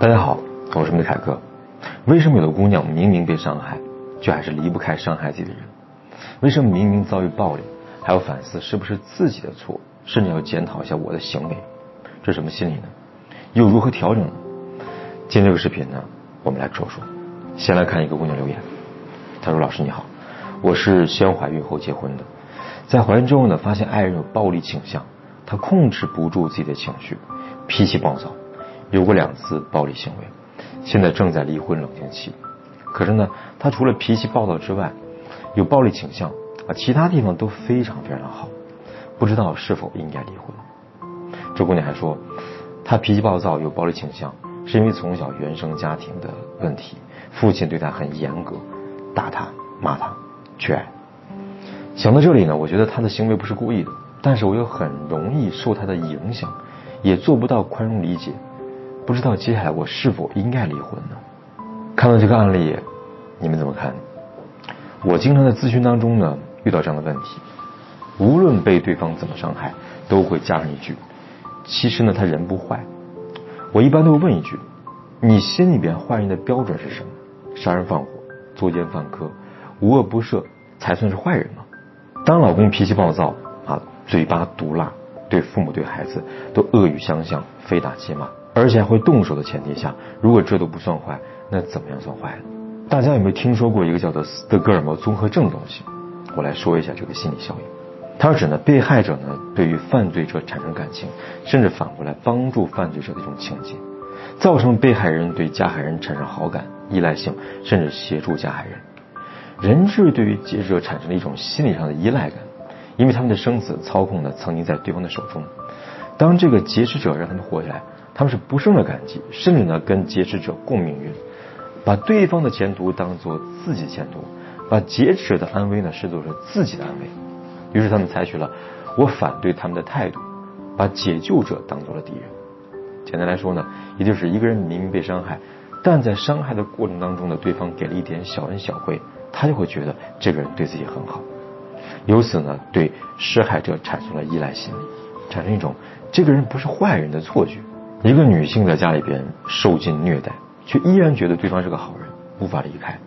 大家好，我是梅凯哥。为什么有的姑娘明明被伤害，却还是离不开伤害自己的人？为什么明明遭遇暴力，还要反思是不是自己的错，甚至要检讨一下我的行为？这什么心理呢？又如何调整呢？今天这个视频呢，我们来说说。先来看一个姑娘留言，她说：“老师你好，我是先怀孕后结婚的，在怀孕之后呢，发现爱人有暴力倾向，她控制不住自己的情绪，脾气暴躁。”有过两次暴力行为，现在正在离婚冷静期。可是呢，他除了脾气暴躁之外，有暴力倾向啊，其他地方都非常非常好。不知道是否应该离婚？这姑娘还说，她脾气暴躁有暴力倾向，是因为从小原生家庭的问题，父亲对她很严格，打她骂她，缺爱。想到这里呢，我觉得她的行为不是故意的，但是我又很容易受她的影响，也做不到宽容理解。不知道接下来我是否应该离婚呢？看到这个案例，你们怎么看？我经常在咨询当中呢遇到这样的问题，无论被对方怎么伤害，都会加上一句：“其实呢，他人不坏。”我一般都会问一句：“你心里边坏人的标准是什么？杀人放火、作奸犯科、无恶不赦才算是坏人吗？”当老公脾气暴躁啊，嘴巴毒辣，对父母对孩子都恶语相向，非打即骂。而且还会动手的前提下，如果这都不算坏，那怎么样算坏？大家有没有听说过一个叫做斯德哥尔摩综合症的东西？我来说一下这个心理效应。它是指呢，被害者呢对于犯罪者产生感情，甚至反过来帮助犯罪者的一种情节，造成被害人对加害人产生好感、依赖性，甚至协助加害人。人质对于劫持者产生了一种心理上的依赖感，因为他们的生死操控呢曾经在对方的手中。当这个劫持者让他们活下来。他们是不胜的感激，甚至呢跟劫持者共命运，把对方的前途当做自己前途，把劫持者的安危呢视作是自己的安危。于是他们采取了我反对他们的态度，把解救者当做了敌人。简单来说呢，也就是一个人明明被伤害，但在伤害的过程当中呢，对方给了一点小恩小惠，他就会觉得这个人对自己很好，由此呢对施害者产生了依赖心理，产生一种这个人不是坏人的错觉。一个女性在家里边受尽虐待，却依然觉得对方是个好人，无法离开。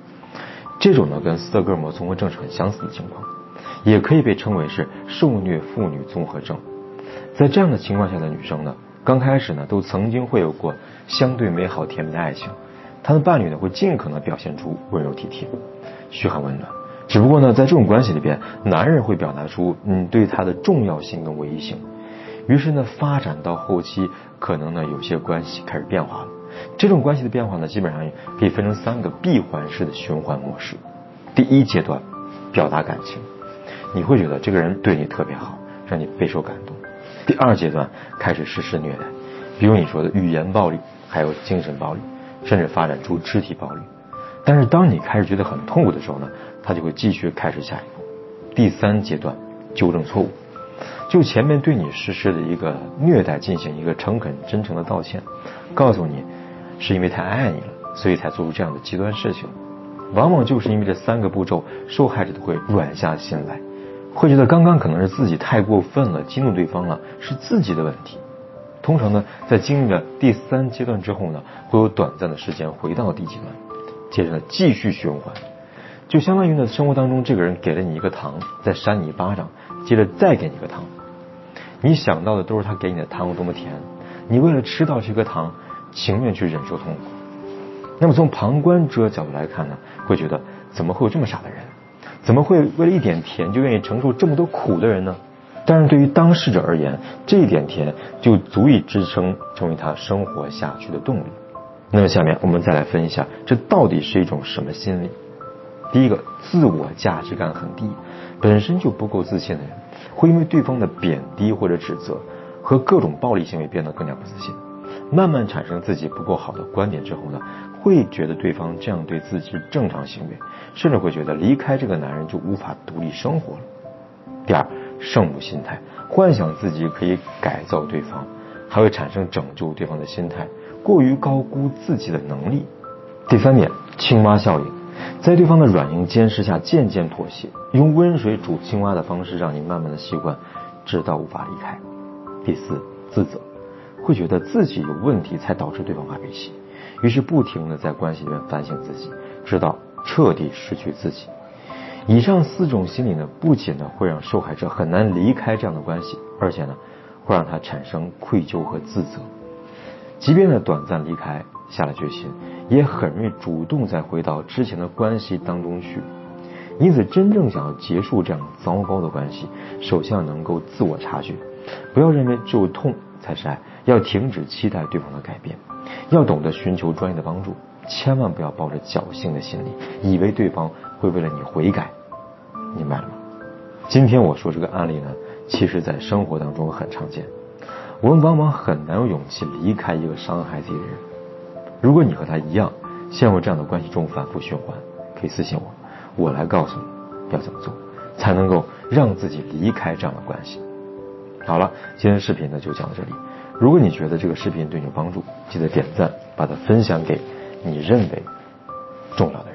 这种呢，跟斯德哥尔摩综合症是很相似的情况，也可以被称为是受虐妇女综合症。在这样的情况下的女生呢，刚开始呢，都曾经会有过相对美好甜蜜的爱情，她的伴侣呢，会尽可能表现出温柔体贴、嘘寒问暖。只不过呢，在这种关系里边，男人会表达出你对他的重要性跟唯一性。于是呢，发展到后期，可能呢有些关系开始变化了。这种关系的变化呢，基本上可以分成三个闭环式的循环模式。第一阶段，表达感情，你会觉得这个人对你特别好，让你备受感动。第二阶段开始实施虐待，比如你说的语言暴力，还有精神暴力，甚至发展出肢体暴力。但是当你开始觉得很痛苦的时候呢，他就会继续开始下一步。第三阶段，纠正错误。就前面对你实施的一个虐待进行一个诚恳真诚的道歉，告诉你是因为太爱你了，所以才做出这样的极端事情。往往就是因为这三个步骤，受害者都会软下心来，会觉得刚刚可能是自己太过分了，激怒对方了，是自己的问题。通常呢，在经历了第三阶段之后呢，会有短暂的时间回到第几段，接着继续循环，就相当于呢生活当中这个人给了你一个糖，再扇你一巴掌，接着再给你一个糖。你想到的都是他给你的糖有多么甜，你为了吃到这颗糖，情愿去忍受痛苦。那么从旁观者角度来看呢，会觉得怎么会有这么傻的人？怎么会为了一点甜就愿意承受这么多苦的人呢？但是对于当事者而言，这一点甜就足以支撑成为他生活下去的动力。那么下面我们再来分一下，这到底是一种什么心理？第一个，自我价值感很低，本身就不够自信的人。会因为对方的贬低或者指责和各种暴力行为变得更加不自信，慢慢产生自己不够好的观点之后呢，会觉得对方这样对自己是正常行为，甚至会觉得离开这个男人就无法独立生活了。第二，圣母心态，幻想自己可以改造对方，还会产生拯救对方的心态，过于高估自己的能力。第三点，青蛙效应。在对方的软硬兼施下，渐渐妥协，用温水煮青蛙的方式，让你慢慢的习惯，直到无法离开。第四，自责，会觉得自己有问题才导致对方发脾气，于是不停的在关系里面反省自己，直到彻底失去自己。以上四种心理呢，不仅呢会让受害者很难离开这样的关系，而且呢会让他产生愧疚和自责。即便呢短暂离开，下了决心，也很容易主动再回到之前的关系当中去。因此，真正想要结束这样糟糕的关系，首先要能够自我察觉，不要认为只有痛才是爱，要停止期待对方的改变，要懂得寻求专业的帮助，千万不要抱着侥幸的心理，以为对方会为了你悔改，明白了吗？今天我说这个案例呢，其实在生活当中很常见，我们往往很难有勇气离开一个伤害自己的人。如果你和他一样陷入这样的关系中反复循环，可以私信我。我来告诉你要怎么做，才能够让自己离开这样的关系。好了，今天视频呢就讲到这里。如果你觉得这个视频对你有帮助，记得点赞，把它分享给你认为重要的人。